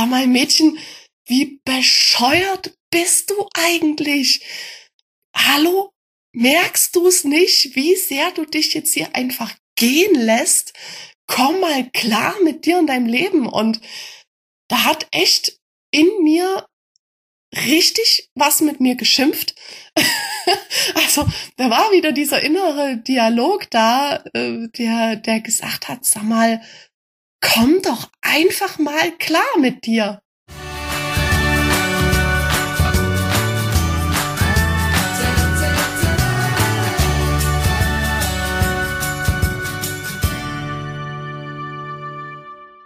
sag mal, Mädchen, wie bescheuert bist du eigentlich? Hallo? Merkst du es nicht, wie sehr du dich jetzt hier einfach gehen lässt? Komm mal klar mit dir und deinem Leben. Und da hat echt in mir richtig was mit mir geschimpft. also da war wieder dieser innere Dialog da, äh, der, der gesagt hat, sag mal, komm doch einfach mal klar mit dir.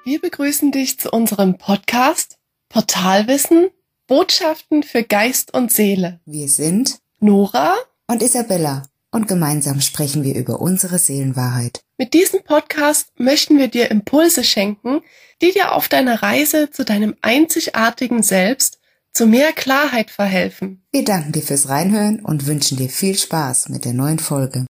Wir begrüßen dich zu unserem Podcast Portalwissen Botschaften für Geist und Seele. Wir sind Nora und Isabella und gemeinsam sprechen wir über unsere Seelenwahrheit. Mit diesem Podcast möchten wir dir Impulse schenken, die dir auf deiner Reise zu deinem einzigartigen Selbst zu mehr Klarheit verhelfen. Wir danken dir fürs Reinhören und wünschen dir viel Spaß mit der neuen Folge.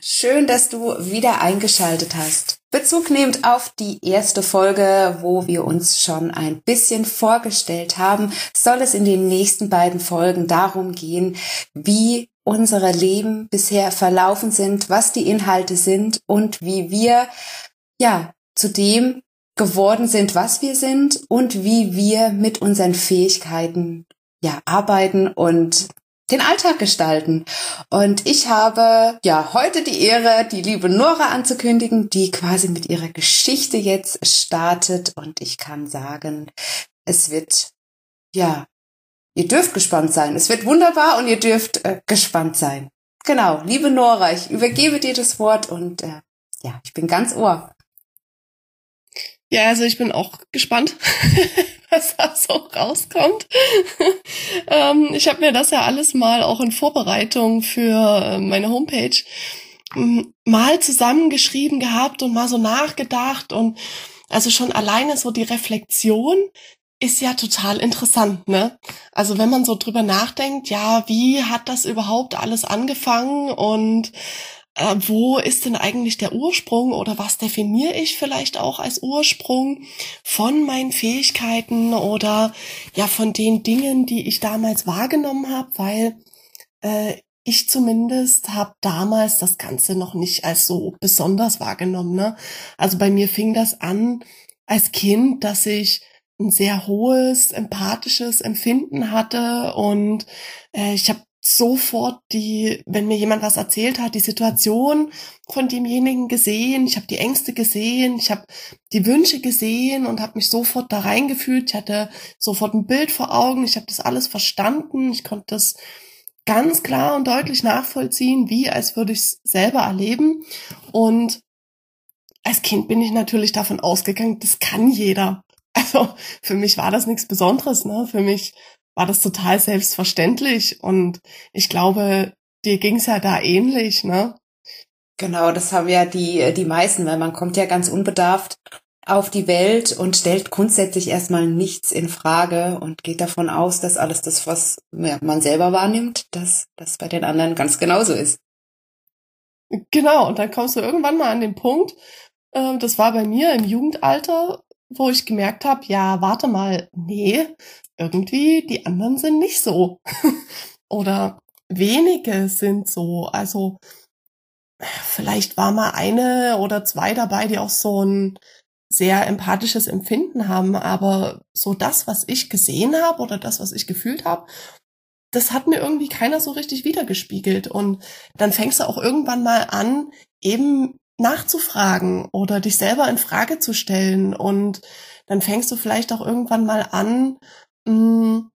Schön, dass du wieder eingeschaltet hast. Bezug nehmend auf die erste Folge, wo wir uns schon ein bisschen vorgestellt haben, soll es in den nächsten beiden Folgen darum gehen, wie unsere Leben bisher verlaufen sind, was die Inhalte sind und wie wir, ja, zu dem geworden sind, was wir sind und wie wir mit unseren Fähigkeiten ja, arbeiten und den Alltag gestalten. Und ich habe ja heute die Ehre, die liebe Nora anzukündigen, die quasi mit ihrer Geschichte jetzt startet. Und ich kann sagen, es wird, ja, ihr dürft gespannt sein. Es wird wunderbar und ihr dürft äh, gespannt sein. Genau, liebe Nora, ich übergebe dir das Wort und äh, ja, ich bin ganz ohr. Ja, also ich bin auch gespannt, was da so rauskommt. ähm, ich habe mir das ja alles mal auch in Vorbereitung für äh, meine Homepage ähm, mal zusammengeschrieben gehabt und mal so nachgedacht und also schon alleine so die Reflexion ist ja total interessant, ne? Also wenn man so drüber nachdenkt, ja, wie hat das überhaupt alles angefangen und äh, wo ist denn eigentlich der Ursprung oder was definiere ich vielleicht auch als Ursprung von meinen Fähigkeiten oder ja von den Dingen, die ich damals wahrgenommen habe, weil äh, ich zumindest habe damals das Ganze noch nicht als so besonders wahrgenommen. Ne? Also bei mir fing das an als Kind, dass ich ein sehr hohes empathisches Empfinden hatte und äh, ich habe sofort die, wenn mir jemand was erzählt hat, die Situation von demjenigen gesehen, ich habe die Ängste gesehen, ich habe die Wünsche gesehen und habe mich sofort da reingefühlt. Ich hatte sofort ein Bild vor Augen, ich habe das alles verstanden, ich konnte das ganz klar und deutlich nachvollziehen, wie als würde ich es selber erleben. Und als Kind bin ich natürlich davon ausgegangen, das kann jeder. Also für mich war das nichts Besonderes, ne? Für mich war das total selbstverständlich und ich glaube, dir ging's ja da ähnlich, ne? Genau, das haben ja die, die meisten, weil man kommt ja ganz unbedarft auf die Welt und stellt grundsätzlich erstmal nichts in Frage und geht davon aus, dass alles das, was man selber wahrnimmt, dass das bei den anderen ganz genauso ist. Genau, und dann kommst du irgendwann mal an den Punkt, äh, das war bei mir im Jugendalter, wo ich gemerkt habe, ja, warte mal, nee, irgendwie die anderen sind nicht so. Oder wenige sind so. Also vielleicht war mal eine oder zwei dabei, die auch so ein sehr empathisches Empfinden haben, aber so das, was ich gesehen habe oder das, was ich gefühlt habe, das hat mir irgendwie keiner so richtig wiedergespiegelt. Und dann fängst du auch irgendwann mal an, eben nachzufragen oder dich selber in Frage zu stellen. Und dann fängst du vielleicht auch irgendwann mal an, mh, mm,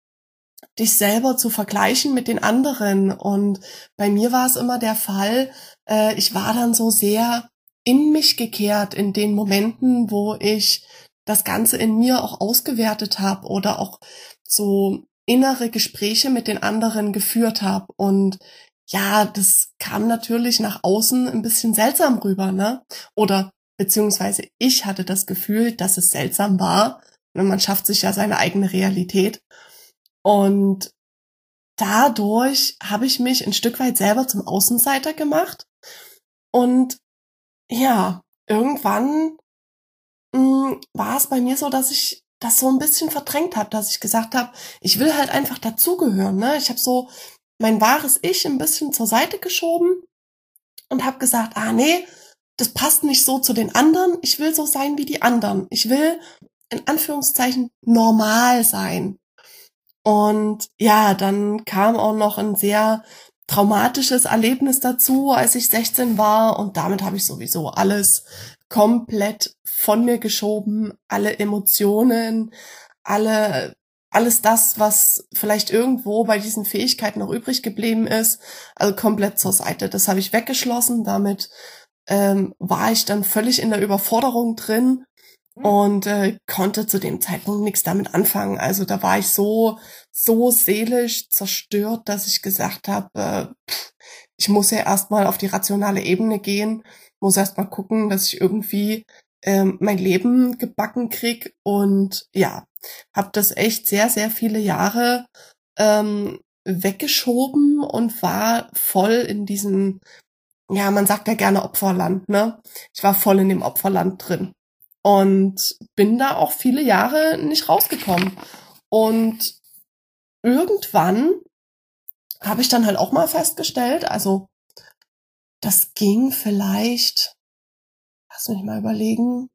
dich selber zu vergleichen mit den anderen. Und bei mir war es immer der Fall, äh, ich war dann so sehr in mich gekehrt in den Momenten, wo ich das Ganze in mir auch ausgewertet habe oder auch so innere Gespräche mit den anderen geführt habe. Und ja, das kam natürlich nach außen ein bisschen seltsam rüber, ne? Oder beziehungsweise ich hatte das Gefühl, dass es seltsam war, man schafft sich ja seine eigene Realität. Und dadurch habe ich mich ein Stück weit selber zum Außenseiter gemacht. Und ja, irgendwann mh, hm, war es bei mir so, dass ich das so ein bisschen verdrängt habe, dass ich gesagt habe, ich will halt einfach dazugehören. Ne? Ich habe so mein wahres Ich ein bisschen zur Seite geschoben und habe gesagt, ah nee, das passt nicht so zu den anderen. Ich will so sein wie die anderen. Ich will in Anführungszeichen normal sein. Und ja, dann kam auch noch ein sehr traumatisches Erlebnis dazu, als ich 16 war. Und damit habe ich sowieso alles komplett von mir geschoben. Alle Emotionen, alle, alles das, was vielleicht irgendwo bei diesen Fähigkeiten noch übrig geblieben ist, also komplett zur Seite. Das habe ich weggeschlossen. Damit ähm, war ich dann völlig in der Überforderung drin und äh, konnte zu dem Zeitpunkt nichts damit anfangen. Also da war ich so so seelisch zerstört, dass ich gesagt habe, äh, ich muss ja erstmal auf die rationale Ebene gehen, muss erstmal gucken, dass ich irgendwie ähm, mein Leben gebacken krieg und ja, habe das echt sehr sehr viele Jahre ähm, weggeschoben und war voll in diesem ja, man sagt ja gerne Opferland, ne? Ich war voll in dem Opferland drin und bin da auch viele Jahre nicht rausgekommen. Und irgendwann habe ich dann halt auch mal festgestellt, also das ging vielleicht, lass mich mal überlegen,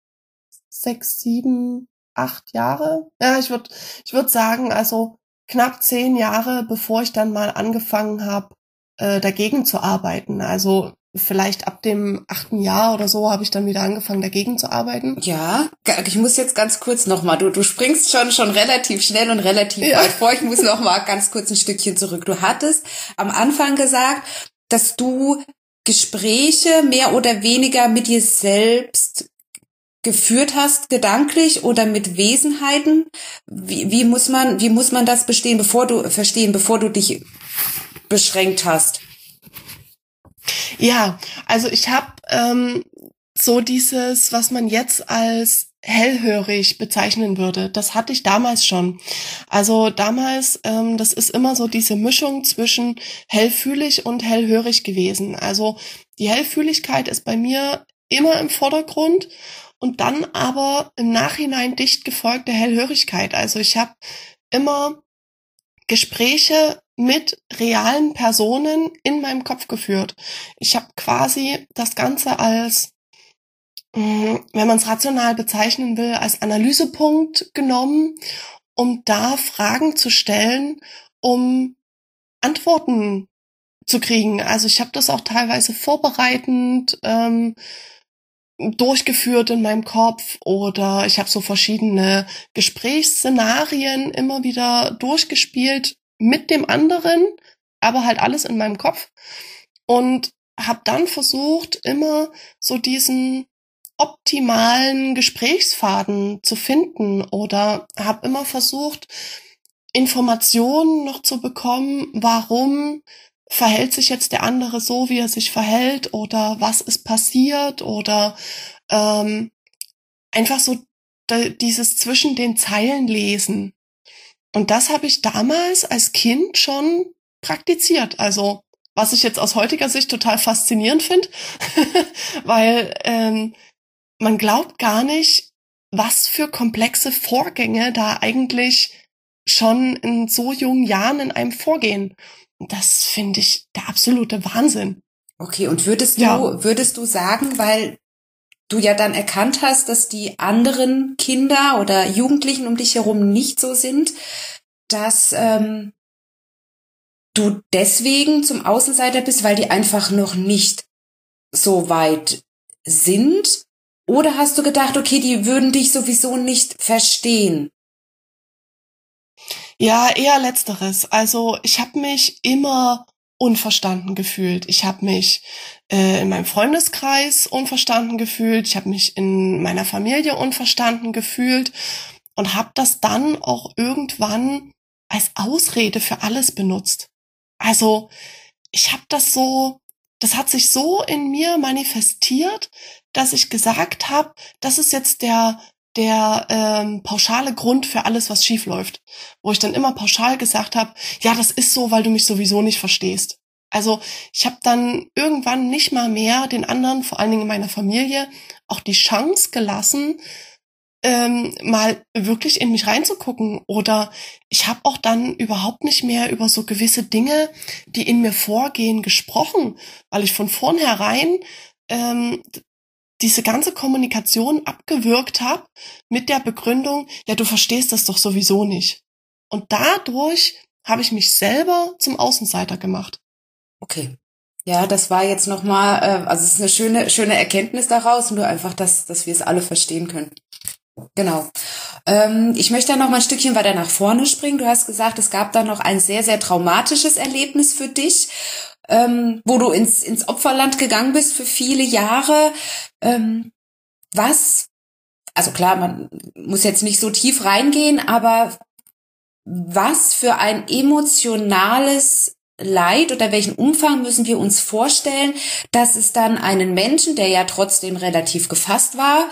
sechs, sieben, acht Jahre. Ja, ich würde ich würd sagen, also knapp zehn Jahre, bevor ich dann mal angefangen habe, äh, dagegen zu arbeiten. Also vielleicht ab dem achten Jahr oder so habe ich dann wieder angefangen, dagegen zu arbeiten. Ja, ich muss jetzt ganz kurz nochmal, du, du springst schon, schon relativ schnell und relativ ja. weit vor. Ich muss nochmal ganz kurz ein Stückchen zurück. Du hattest am Anfang gesagt, dass du Gespräche mehr oder weniger mit dir selbst geführt hast, gedanklich oder mit Wesenheiten. Wie, wie muss man, wie muss man das bestehen, bevor du verstehen, bevor du dich beschränkt hast? Ja, also ich habe ähm, so dieses, was man jetzt als hellhörig bezeichnen würde. Das hatte ich damals schon. Also damals, ähm, das ist immer so diese Mischung zwischen hellfühlig und hellhörig gewesen. Also die Hellfühligkeit ist bei mir immer im Vordergrund und dann aber im Nachhinein dicht gefolgte Hellhörigkeit. Also ich habe immer Gespräche mit realen Personen in meinem Kopf geführt. Ich habe quasi das Ganze als, mm, wenn man es rational bezeichnen will, als Analysepunkt genommen, um da Fragen zu stellen, um Antworten zu kriegen. Also ich habe das auch teilweise vorbereitend ähm, durchgeführt in meinem Kopf oder ich habe so verschiedene Gesprächsszenarien immer wieder durchgespielt mit dem anderen, aber halt alles in meinem Kopf und habe dann versucht, immer so diesen optimalen Gesprächsfaden zu finden oder habe immer versucht, Informationen noch zu bekommen, warum verhält sich jetzt der andere so, wie er sich verhält oder was ist passiert oder ähm, einfach so dieses zwischen den Zeilen lesen. Und das habe ich damals als Kind schon praktiziert. Also was ich jetzt aus heutiger Sicht total faszinierend finde, weil ähm, man glaubt gar nicht, was für komplexe Vorgänge da eigentlich schon in so jungen Jahren in einem vorgehen. Das finde ich der absolute Wahnsinn. Okay, und würdest du, ja. würdest du sagen, weil du ja dann erkannt hast, dass die anderen Kinder oder Jugendlichen um dich herum nicht so sind, dass ähm, du deswegen zum Außenseiter bist, weil die einfach noch nicht so weit sind? Oder hast du gedacht, okay, die würden dich sowieso nicht verstehen? Ja, eher letzteres. Also ich habe mich immer unverstanden gefühlt. Ich habe mich äh, in meinem Freundeskreis unverstanden gefühlt. Ich habe mich in meiner Familie unverstanden gefühlt und habe das dann auch irgendwann als Ausrede für alles benutzt. Also ich habe das so, das hat sich so in mir manifestiert, dass ich gesagt habe, das ist jetzt der der ähm, pauschale Grund für alles, was schief läuft. Wo ich dann immer pauschal gesagt habe, ja, das ist so, weil du mich sowieso nicht verstehst. Also ich habe dann irgendwann nicht mal mehr den anderen, vor allen Dingen in meiner Familie, auch die Chance gelassen, ähm, mal wirklich in mich reinzugucken. Oder ich habe auch dann überhaupt nicht mehr über so gewisse Dinge, die in mir vorgehen, gesprochen, weil ich von vornherein ähm, diese ganze Kommunikation abgewürgt habe mit der Begründung, ja, du verstehst das doch sowieso nicht. Und dadurch habe ich mich selber zum Außenseiter gemacht. Okay. Ja, das war jetzt nochmal, äh, also es ist eine schöne, schöne Erkenntnis daraus, nur einfach, dass, dass wir es alle verstehen können. Genau. Ähm, ich möchte noch mal ein Stückchen weiter nach vorne springen. Du hast gesagt, es gab da noch ein sehr, sehr traumatisches Erlebnis für dich, ähm, wo du ins, ins Opferland gegangen bist für viele Jahre. Ähm, was, also klar, man muss jetzt nicht so tief reingehen, aber was für ein emotionales Leid oder welchen Umfang müssen wir uns vorstellen, dass es dann einen Menschen, der ja trotzdem relativ gefasst war,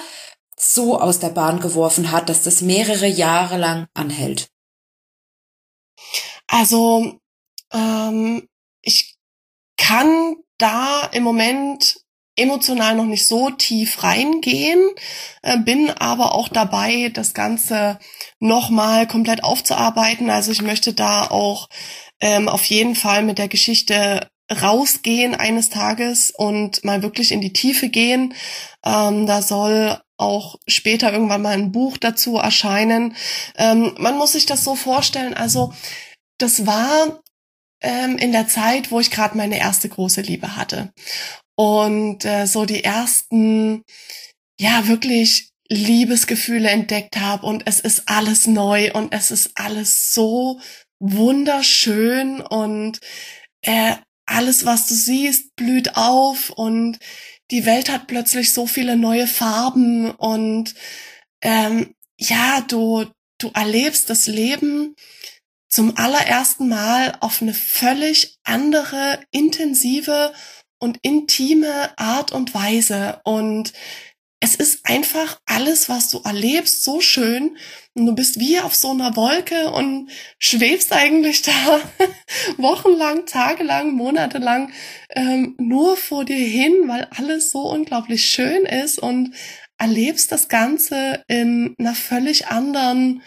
so aus der Bahn geworfen hat, dass das mehrere Jahre lang anhält? Also, ähm, ich kann da im Moment emotional noch nicht so tief reingehen, äh, bin aber auch dabei, das Ganze nochmal komplett aufzuarbeiten. Also ich möchte da auch ähm, auf jeden Fall mit der Geschichte rausgehen eines Tages und mal wirklich in die Tiefe gehen. Ähm, da soll auch später irgendwann mal ein Buch dazu erscheinen. Ähm, man muss sich das so vorstellen, also das war ähm, in der Zeit, wo ich gerade meine erste große Liebe hatte. Und äh, so die ersten, ja, wirklich Liebesgefühle entdeckt habe und es ist alles neu und es ist alles so wunderschön und äh, alles, was du siehst, blüht auf und die Welt hat plötzlich so viele neue Farben und ähm, ja, du, du erlebst das Leben zum allerersten Mal auf eine völlig andere, intensive und intime Art und Weise. Und es ist einfach alles, was du erlebst, so schön. Und du bist wie auf so einer Wolke und schwebst eigentlich da wochenlang, tagelang, monatelang ähm, nur vor dir hin, weil alles so unglaublich schön ist und erlebst das Ganze in einer völlig anderen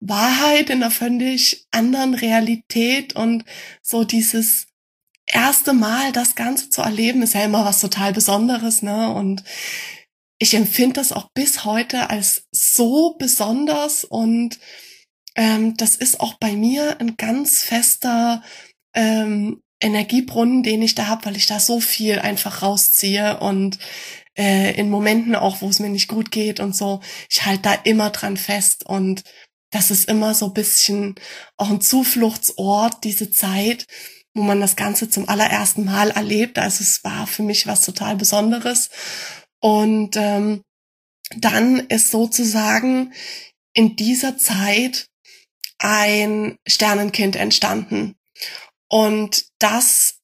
Wahrheit, in einer völlig anderen Realität und so dieses erste Mal das Ganze zu erleben, ist ja immer was total Besonderes, ne? Und ich empfinde das auch bis heute als so besonders und ähm, das ist auch bei mir ein ganz fester ähm, Energiebrunnen, den ich da habe, weil ich da so viel einfach rausziehe und äh, in Momenten auch, wo es mir nicht gut geht und so, ich halte da immer dran fest und das ist immer so bisschen auch ein Zufluchtsort, diese Zeit, wo man das Ganze zum allerersten Mal erlebt. Also es war für mich was total Besonderes. Und ähm, dann ist sozusagen in dieser Zeit ein Sternenkind entstanden. Und das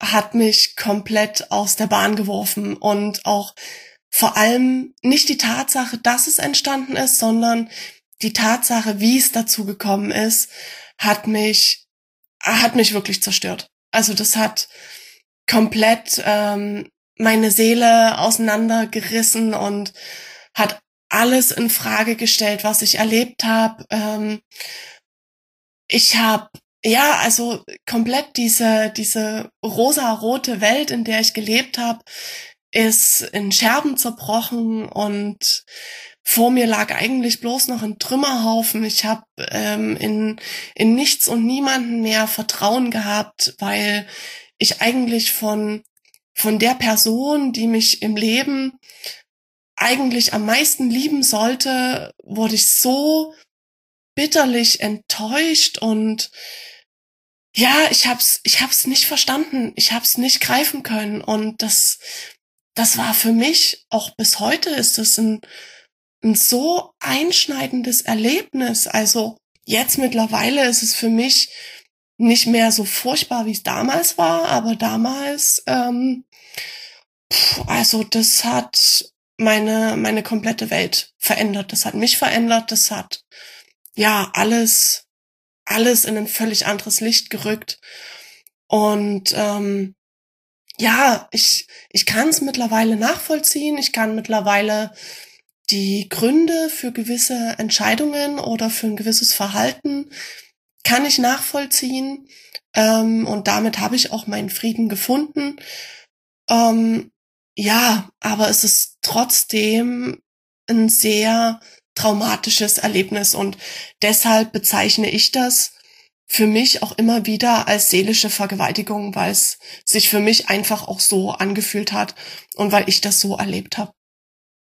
hat mich komplett aus der Bahn geworfen und auch vor allem nicht die Tatsache, dass es entstanden ist, sondern die Tatsache, wie es dazu gekommen ist, hat mich, hat mich wirklich zerstört. Also das hat komplett ähm, meine Seele auseinandergerissen und hat alles in Frage gestellt, was ich erlebt habe. Ähm, ich habe ja, also komplett diese diese rosa-rote Welt, in der ich gelebt habe, ist in Scherben zerbrochen und vor mir lag eigentlich bloß noch ein Trümmerhaufen. Ich habe ähm, in, in nichts und niemanden mehr Vertrauen gehabt, weil ich eigentlich von, von der Person, die mich im Leben eigentlich am meisten lieben sollte, wurde ich so bitterlich enttäuscht und ja, ich hab's, ich hab's nicht verstanden, ich hab's nicht greifen können und das, das war für mich auch bis heute ist es ein ein so einschneidendes Erlebnis. Also jetzt mittlerweile ist es für mich nicht mehr so furchtbar, wie es damals war, aber damals, ähm, pff, also das hat meine meine komplette Welt verändert. Das hat mich verändert. Das hat ja alles alles in ein völlig anderes Licht gerückt. Und ähm, ja, ich ich kann es mittlerweile nachvollziehen. Ich kann mittlerweile die Gründe für gewisse Entscheidungen oder für ein gewisses Verhalten kann ich nachvollziehen. Ähm, und damit habe ich auch meinen Frieden gefunden. Ähm, ja, aber es ist trotzdem ein sehr traumatisches Erlebnis und deshalb bezeichne ich das für mich auch immer wieder als seelische Vergewaltigung, weil es sich für mich einfach auch so angefühlt hat und weil ich das so erlebt habe.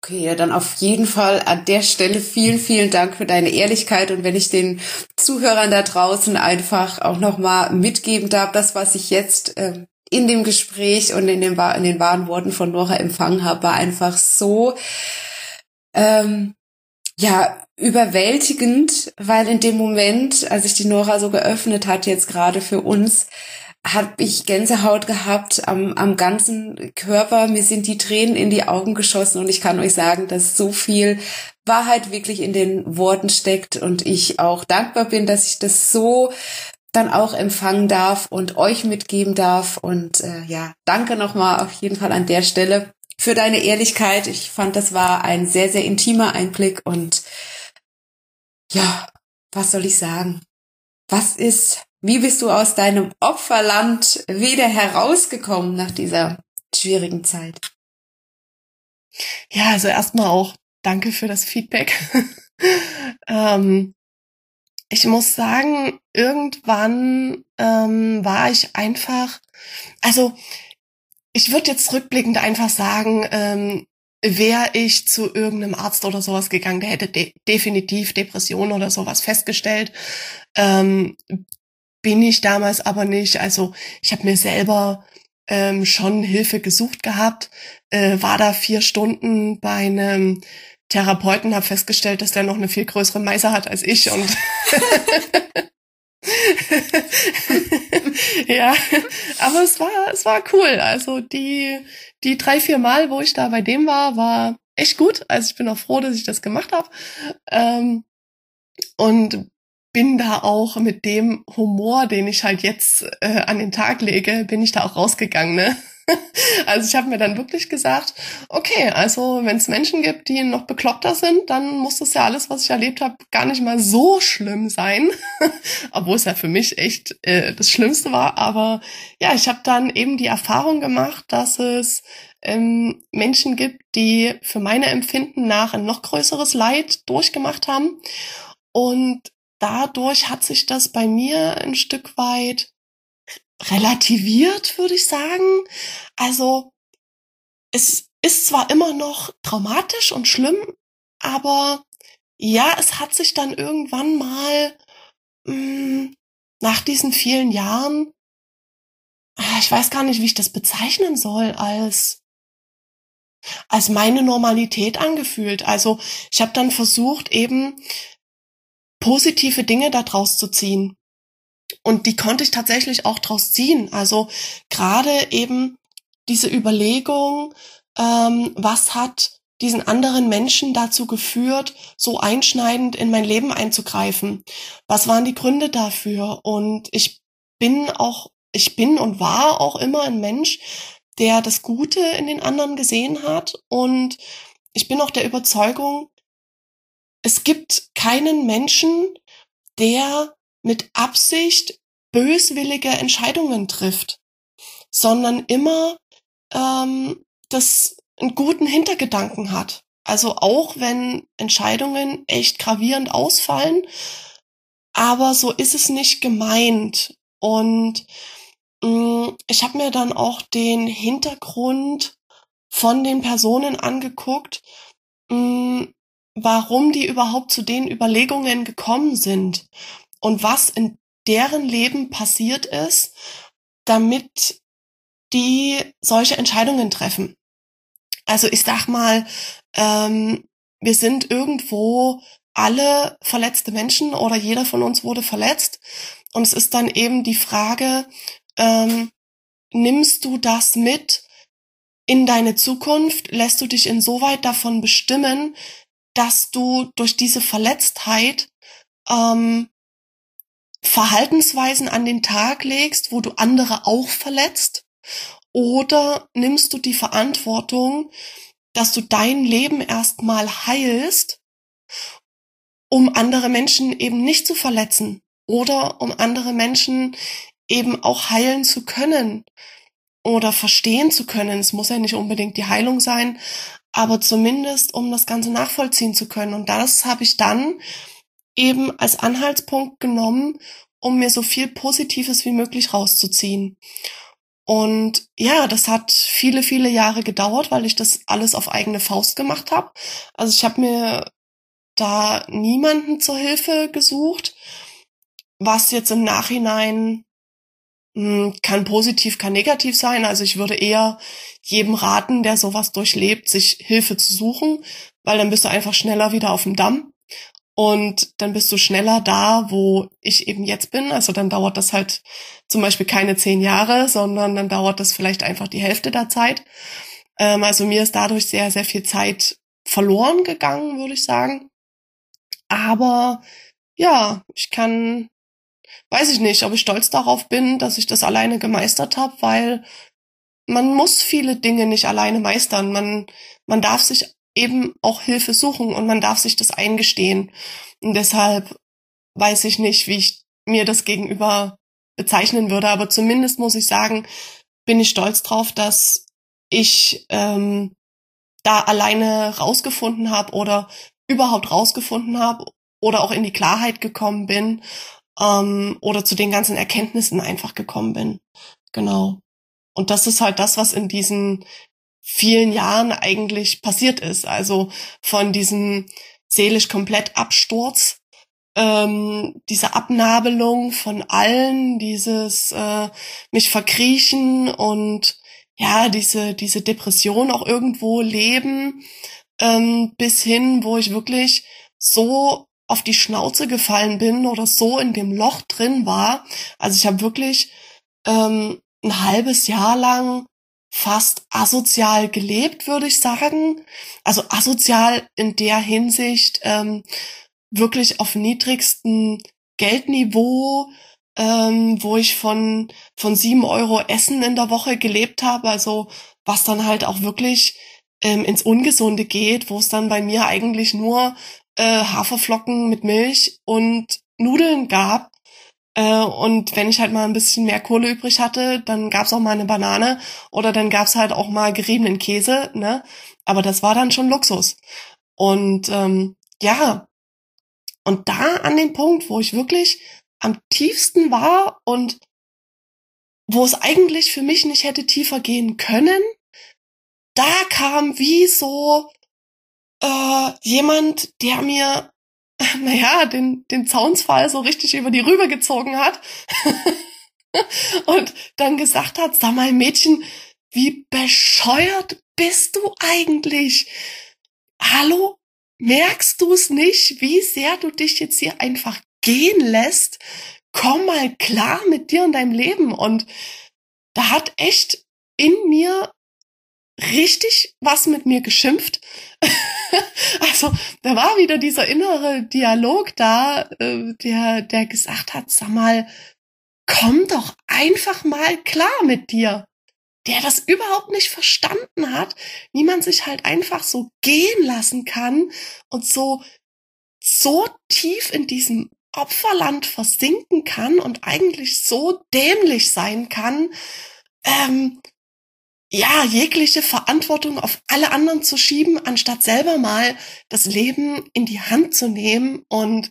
Okay, ja, dann auf jeden Fall an der Stelle vielen, vielen Dank für deine Ehrlichkeit. Und wenn ich den Zuhörern da draußen einfach auch nochmal mitgeben darf, das, was ich jetzt äh, in dem Gespräch und in, dem, in den wahren Worten von Nora empfangen habe, war einfach so, ähm, ja, überwältigend, weil in dem Moment, als ich die Nora so geöffnet hat, jetzt gerade für uns, habe ich Gänsehaut gehabt am, am ganzen Körper. Mir sind die Tränen in die Augen geschossen und ich kann euch sagen, dass so viel Wahrheit wirklich in den Worten steckt und ich auch dankbar bin, dass ich das so dann auch empfangen darf und euch mitgeben darf. Und äh, ja, danke nochmal auf jeden Fall an der Stelle für deine Ehrlichkeit. Ich fand, das war ein sehr, sehr intimer Einblick und ja, was soll ich sagen? Was ist, wie bist du aus deinem Opferland wieder herausgekommen nach dieser schwierigen Zeit? Ja, also erstmal auch danke für das Feedback. ähm, ich muss sagen, irgendwann ähm, war ich einfach, also ich würde jetzt rückblickend einfach sagen, ähm, wäre ich zu irgendeinem Arzt oder sowas gegangen, der hätte de definitiv Depression oder sowas festgestellt. Ähm, bin ich damals aber nicht. Also ich habe mir selber ähm, schon Hilfe gesucht gehabt, äh, war da vier Stunden bei einem Therapeuten, habe festgestellt, dass der noch eine viel größere Meise hat als ich und ja, aber es war, es war cool. Also die, die drei, vier Mal, wo ich da bei dem war, war echt gut. Also ich bin auch froh, dass ich das gemacht habe. Ähm, und bin da auch mit dem Humor, den ich halt jetzt äh, an den Tag lege, bin ich da auch rausgegangen. Ne? also ich habe mir dann wirklich gesagt, okay, also wenn es Menschen gibt, die noch bekloppter sind, dann muss das ja alles, was ich erlebt habe, gar nicht mal so schlimm sein. Obwohl es ja für mich echt äh, das Schlimmste war. Aber ja, ich habe dann eben die Erfahrung gemacht, dass es ähm, Menschen gibt, die für meine Empfinden nach ein noch größeres Leid durchgemacht haben. Und dadurch hat sich das bei mir ein Stück weit relativiert, würde ich sagen. Also es ist zwar immer noch traumatisch und schlimm, aber ja, es hat sich dann irgendwann mal mh, mm, nach diesen vielen Jahren, ah, ich weiß gar nicht, wie ich das bezeichnen soll, als als meine Normalität angefühlt. Also ich habe dann versucht, eben positive Dinge daraus zu ziehen. Und die konnte ich tatsächlich auch draus ziehen. Also gerade eben diese Überlegung, ähm, was hat diesen anderen Menschen dazu geführt, so einschneidend in mein Leben einzugreifen? Was waren die Gründe dafür? Und ich bin auch, ich bin und war auch immer ein Mensch, der das Gute in den anderen gesehen hat. Und ich bin auch der Überzeugung, es gibt keinen Menschen, der mit Absicht böswillige Entscheidungen trifft, sondern immer ähm, das einen guten Hintergedanken hat. Also auch wenn Entscheidungen echt gravierend ausfallen, aber so ist es nicht gemeint. Und mh, mm, ich habe mir dann auch den Hintergrund von den Personen angeguckt, mh, mm, warum die überhaupt zu den Überlegungen gekommen sind und was in deren Leben passiert ist, damit die solche Entscheidungen treffen. Also ich sag mal, ähm, wir sind irgendwo alle verletzte Menschen oder jeder von uns wurde verletzt. Und es ist dann eben die Frage, ähm, nimmst du das mit in deine Zukunft? Lässt du dich insoweit davon bestimmen, dass du durch diese Verletztheit ähm, Verhaltensweisen an den Tag legst, wo du andere auch verletzt? Oder nimmst du die Verantwortung, dass du dein Leben erstmal heilst, um andere Menschen eben nicht zu verletzen oder um andere Menschen eben auch heilen zu können oder verstehen zu können. Es muss ja nicht unbedingt die Heilung sein, aber zumindest um das Ganze nachvollziehen zu können. Und das habe ich dann eben als Anhaltspunkt genommen, um mir so viel Positives wie möglich rauszuziehen. Und ja, das hat viele, viele Jahre gedauert, weil ich das alles auf eigene Faust gemacht habe. Also ich habe mir da niemanden zur Hilfe gesucht, was jetzt im Nachhinein kann positiv, kann negativ sein. Also ich würde eher jedem raten, der sowas durchlebt, sich Hilfe zu suchen, weil dann bist du einfach schneller wieder auf dem Damm. Und dann bist du schneller da, wo ich eben jetzt bin. Also dann dauert das halt zum Beispiel keine zehn Jahre, sondern dann dauert das vielleicht einfach die Hälfte der Zeit. Ähm, also mir ist dadurch sehr, sehr viel Zeit verloren gegangen, würde ich sagen. Aber ja, ich kann, weiß ich nicht, ob ich stolz darauf bin, dass ich das alleine gemeistert habe, weil man muss viele Dinge nicht alleine meistern. Man, man darf sich eben auch Hilfe suchen und man darf sich das eingestehen. Und deshalb weiß ich nicht, wie ich mir das gegenüber bezeichnen würde, aber zumindest muss ich sagen, bin ich stolz drauf, dass ich ähm, da alleine rausgefunden habe oder überhaupt rausgefunden habe oder auch in die Klarheit gekommen bin ähm, oder zu den ganzen Erkenntnissen einfach gekommen bin. Genau. Und das ist halt das, was in diesen vielen Jahren eigentlich passiert ist. Also von diesem seelisch komplett Absturz, ähm, diese Abnabelung von allen, dieses äh, mich verkriechen und ja, diese, diese Depression auch irgendwo leben, ähm, bis hin, wo ich wirklich so auf die Schnauze gefallen bin oder so in dem Loch drin war. Also ich habe wirklich ähm, ein halbes Jahr lang fast asozial gelebt, würde ich sagen. Also asozial in der Hinsicht ähm, wirklich auf niedrigstem Geldniveau, ähm, wo ich von von sieben Euro Essen in der Woche gelebt habe, also was dann halt auch wirklich ähm, ins Ungesunde geht, wo es dann bei mir eigentlich nur äh, Haferflocken mit Milch und Nudeln gab äh, und wenn ich halt mal ein bisschen mehr Kohle übrig hatte, dann gab's auch mal eine Banane oder dann gab's halt auch mal geriebenen Käse, ne? Aber das war dann schon Luxus. Und ähm, ja, und da an dem Punkt, wo ich wirklich am tiefsten war und wo es eigentlich für mich nicht hätte tiefer gehen können, da kam wie so äh, jemand, der mir naja, den, den Zaunsfall so richtig über die Rübe gezogen hat und dann gesagt hat, sag mal Mädchen, wie bescheuert bist du eigentlich? Hallo? Merkst du es nicht, wie sehr du dich jetzt hier einfach gehen lässt? Komm mal klar mit dir und deinem Leben. Und da hat echt in mir richtig was mit mir geschimpft. also da war wieder dieser innere Dialog da, äh, der, der gesagt hat, sag mal, komm doch einfach mal klar mit dir. Der das überhaupt nicht verstanden hat, wie man sich halt einfach so gehen lassen kann und so, so tief in diesem Opferland versinken kann und eigentlich so dämlich sein kann, ähm, ja, jegliche Verantwortung auf alle anderen zu schieben, anstatt selber mal das Leben in die Hand zu nehmen. Und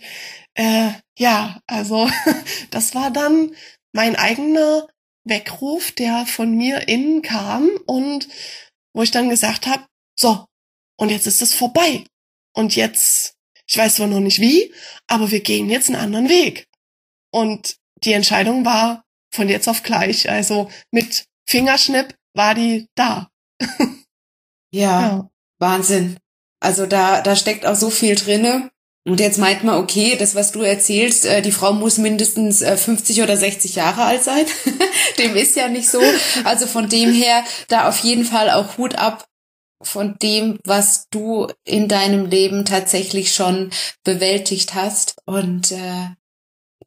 äh, ja, also das war dann mein eigener Weckruf, der von mir innen kam und wo ich dann gesagt habe, so, und jetzt ist es vorbei. Und jetzt, ich weiß zwar noch nicht wie, aber wir gehen jetzt einen anderen Weg. Und die Entscheidung war von jetzt auf gleich, also mit Fingerschnipp war die da. ja, ja, Wahnsinn. Also da, da steckt auch so viel drinne. Und jetzt meint man, okay, das, was du erzählst, äh, die Frau muss mindestens äh, 50 oder 60 Jahre alt sein. dem ist ja nicht so. Also von dem her, da auf jeden Fall auch Hut ab von dem, was du in deinem Leben tatsächlich schon bewältigt hast. Und äh,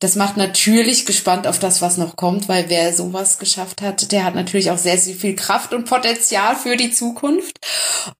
das macht natürlich gespannt auf das, was noch kommt, weil wer sowas geschafft hat, der hat natürlich auch sehr, sehr viel Kraft und Potenzial für die Zukunft.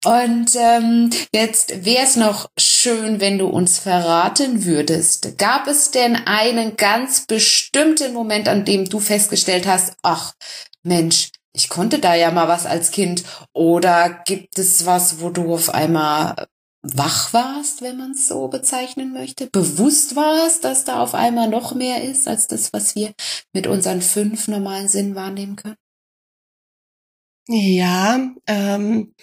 Und ähm, jetzt wäre es noch schön, wenn du uns verraten würdest, gab es denn einen ganz bestimmten Moment, an dem du festgestellt hast, ach Mensch, ich konnte da ja mal was als Kind. Oder gibt es was, wo du auf einmal wach warst, wenn man es so bezeichnen möchte, bewusst warst, dass da auf einmal noch mehr ist als das, was wir mit unseren fünf normalen Sinnen wahrnehmen können? Ja, ähm,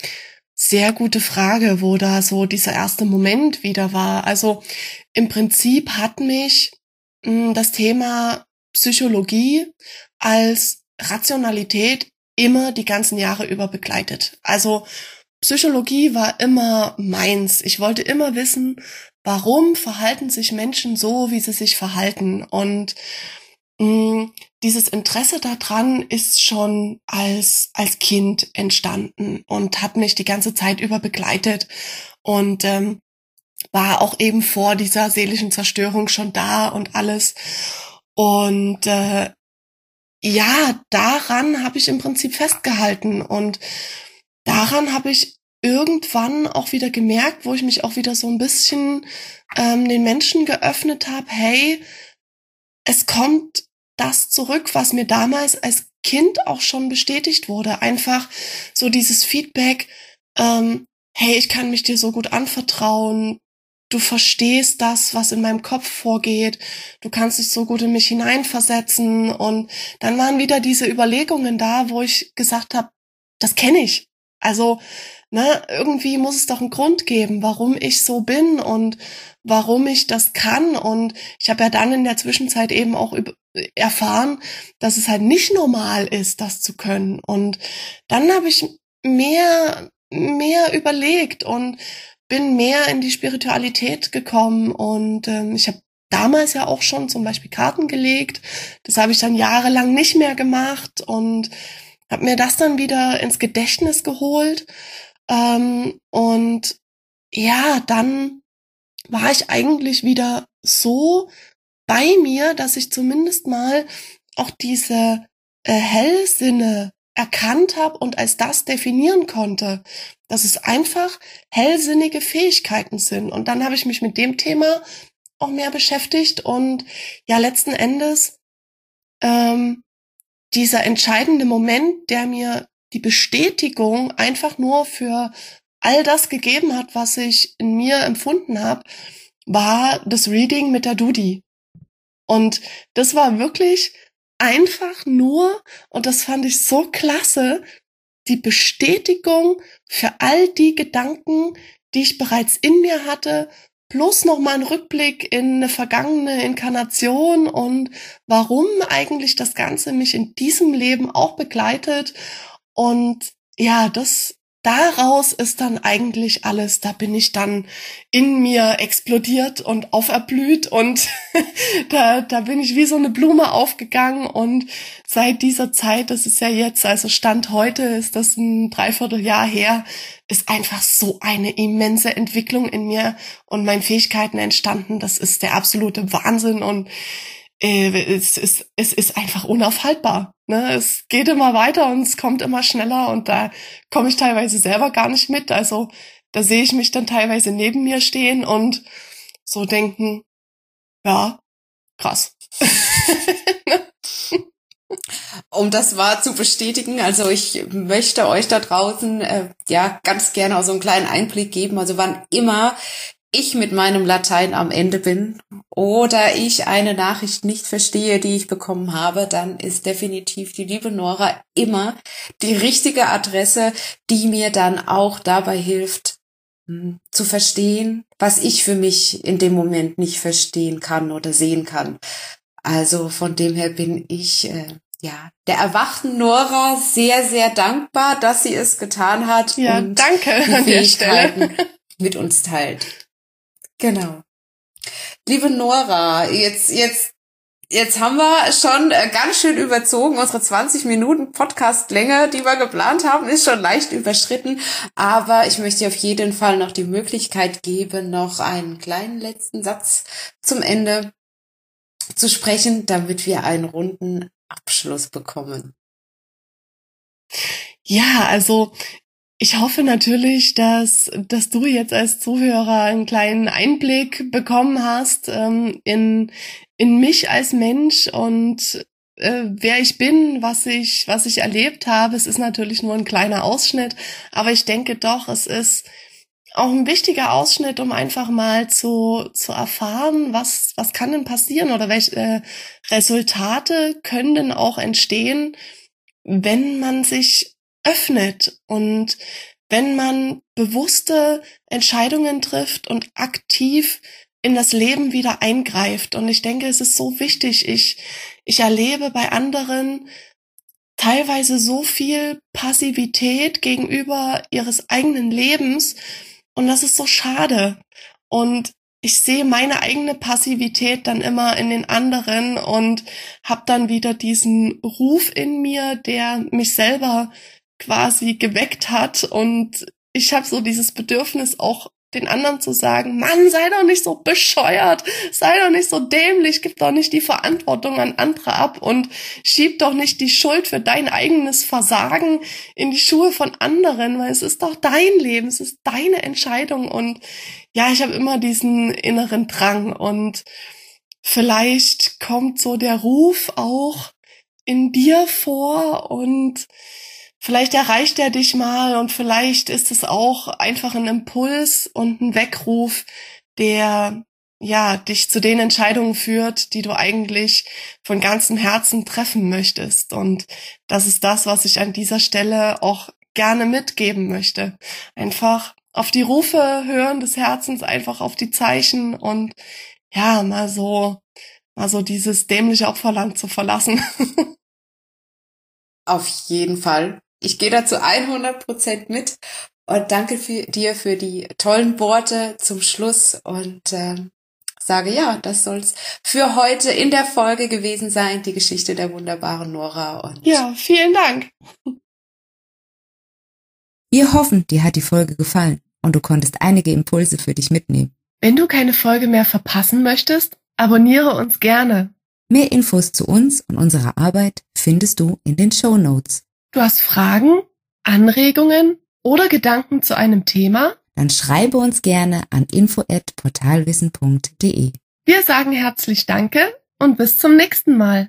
sehr gute Frage, wo da so dieser erste Moment wieder war. Also im Prinzip hat mich mh, hm, das Thema Psychologie als Rationalität immer die ganzen Jahre über begleitet. Also Psychologie war immer meins. Ich wollte immer wissen, warum verhalten sich Menschen so, wie sie sich verhalten. Und mh, mm, dieses Interesse daran ist schon als, als Kind entstanden und hat mich die ganze Zeit über begleitet und ähm, war auch eben vor dieser seelischen Zerstörung schon da und alles. Und äh, ja, daran habe ich im Prinzip festgehalten und daran habe ich irgendwann auch wieder gemerkt, wo ich mich auch wieder so ein bisschen ähm, den Menschen geöffnet habe, hey, es kommt das zurück, was mir damals als Kind auch schon bestätigt wurde. Einfach so dieses Feedback, ähm, hey, ich kann mich dir so gut anvertrauen, du verstehst das, was in meinem Kopf vorgeht, du kannst dich so gut in mich hineinversetzen und dann waren wieder diese Überlegungen da, wo ich gesagt habe, das kenne ich. Also, ne, irgendwie muss es doch einen Grund geben, warum ich so bin und warum ich das kann. Und ich habe ja dann in der Zwischenzeit eben auch erfahren, dass es halt nicht normal ist, das zu können. Und dann habe ich mehr, mehr überlegt und bin mehr in die Spiritualität gekommen und ähm, ich habe damals ja auch schon zum Beispiel Karten gelegt. Das habe ich dann jahrelang nicht mehr gemacht und habe mir das dann wieder ins Gedächtnis geholt. Ähm, und ja, dann war ich eigentlich wieder so bei mir, dass ich zumindest mal auch diese äh, Hellsinne erkannt habe und als das definieren konnte, dass es einfach hellsinnige Fähigkeiten sind. Und dann habe ich mich mit dem Thema auch mehr beschäftigt und ja, letzten Endes ähm, dieser entscheidende Moment, der mir die Bestätigung einfach nur für all das gegeben hat, was ich in mir empfunden habe, war das Reading mit der Dudi. Und das war wirklich einfach nur, und das fand ich so klasse, die Bestätigung für all die Gedanken, die ich bereits in mir hatte, plus nochmal ein Rückblick in eine vergangene Inkarnation und warum eigentlich das Ganze mich in diesem Leben auch begleitet. Und ja, das daraus ist dann eigentlich alles, da bin ich dann in mir explodiert und auferblüht und da, da bin ich wie so eine Blume aufgegangen. Und seit dieser Zeit, das ist ja jetzt, also Stand heute ist das ein Dreivierteljahr her, ist einfach so eine immense Entwicklung in mir und meinen Fähigkeiten entstanden. Das ist der absolute Wahnsinn. Und äh, es, ist, es ist einfach unaufhaltbar. Ne? Es geht immer weiter und es kommt immer schneller und da komme ich teilweise selber gar nicht mit. Also da sehe ich mich dann teilweise neben mir stehen und so denken, ja, krass. um das wahr zu bestätigen, also ich möchte euch da draußen äh, ja ganz gerne auch so einen kleinen Einblick geben. Also wann immer ich mit meinem Latein am Ende bin oder ich eine Nachricht nicht verstehe, die ich bekommen habe, dann ist definitiv die liebe Nora immer die richtige Adresse, die mir dann auch dabei hilft, hm, zu verstehen, was ich für mich in dem Moment nicht verstehen kann oder sehen kann. Also von dem her bin ich äh, ja der erwachten Nora sehr sehr dankbar, dass sie es getan hat ja, und danke die Fähigkeiten mit uns teilt. Genau. Liebe Nora, jetzt, jetzt, jetzt haben wir schon äh, ganz schön überzogen. Unsere 20 Minuten Podcastlänge, die wir geplant haben, ist schon leicht überschritten. Aber ich möchte auf jeden Fall noch die Möglichkeit geben, noch einen kleinen letzten Satz zum Ende zu sprechen, damit wir einen runden Abschluss bekommen. Ja, also ich hoffe natürlich, dass, dass du jetzt als Zuhörer einen kleinen Einblick bekommen hast ähm, in, in mich als Mensch und äh, wer ich bin, was ich, was ich erlebt habe. Es ist natürlich nur ein kleiner Ausschnitt, aber ich denke doch, es ist auch ein wichtiger Ausschnitt, um einfach mal zu, zu erfahren, was, was kann denn passieren oder welche äh, Resultate können denn auch entstehen, wenn man sich öffnet und wenn man bewusste Entscheidungen trifft und aktiv in das Leben wieder eingreift. Und ich denke, es ist so wichtig. Ich, ich erlebe bei anderen teilweise so viel Passivität gegenüber ihres eigenen Lebens. Und das ist so schade. Und ich sehe meine eigene Passivität dann immer in den anderen und habe dann wieder diesen Ruf in mir, der mich selber quasi geweckt hat. Und ich habe so dieses Bedürfnis auch den anderen zu sagen, Mann, sei doch nicht so bescheuert, sei doch nicht so dämlich, gib doch nicht die Verantwortung an andere ab und schieb doch nicht die Schuld für dein eigenes Versagen in die Schuhe von anderen, weil es ist doch dein Leben, es ist deine Entscheidung. Und ja, ich habe immer diesen inneren Drang und vielleicht kommt so der Ruf auch in dir vor und vielleicht erreicht er dich mal und vielleicht ist es auch einfach ein Impuls und ein Weckruf, der ja dich zu den Entscheidungen führt, die du eigentlich von ganzem Herzen treffen möchtest. Und das ist das, was ich an dieser Stelle auch gerne mitgeben möchte. Einfach auf die Rufe hören des Herzens, einfach auf die Zeichen und ja, mal so, mal so dieses dämliche Opferland zu verlassen. Auf jeden Fall. Ich gehe dazu 100 Prozent mit und danke für, dir für die tollen Worte zum Schluss und äh, sage ja, das soll's für heute in der Folge gewesen sein, die Geschichte der wunderbaren Nora. Und ja, vielen Dank. Wir hoffen, dir hat die Folge gefallen und du konntest einige Impulse für dich mitnehmen. Wenn du keine Folge mehr verpassen möchtest, abonniere uns gerne. Mehr Infos zu uns und unserer Arbeit findest du in den Show Notes. Du hast Fragen, Anregungen oder Gedanken zu einem Thema? Dann schreibe uns gerne an info@portalwissen.de. Wir sagen herzlich Danke und bis zum nächsten Mal.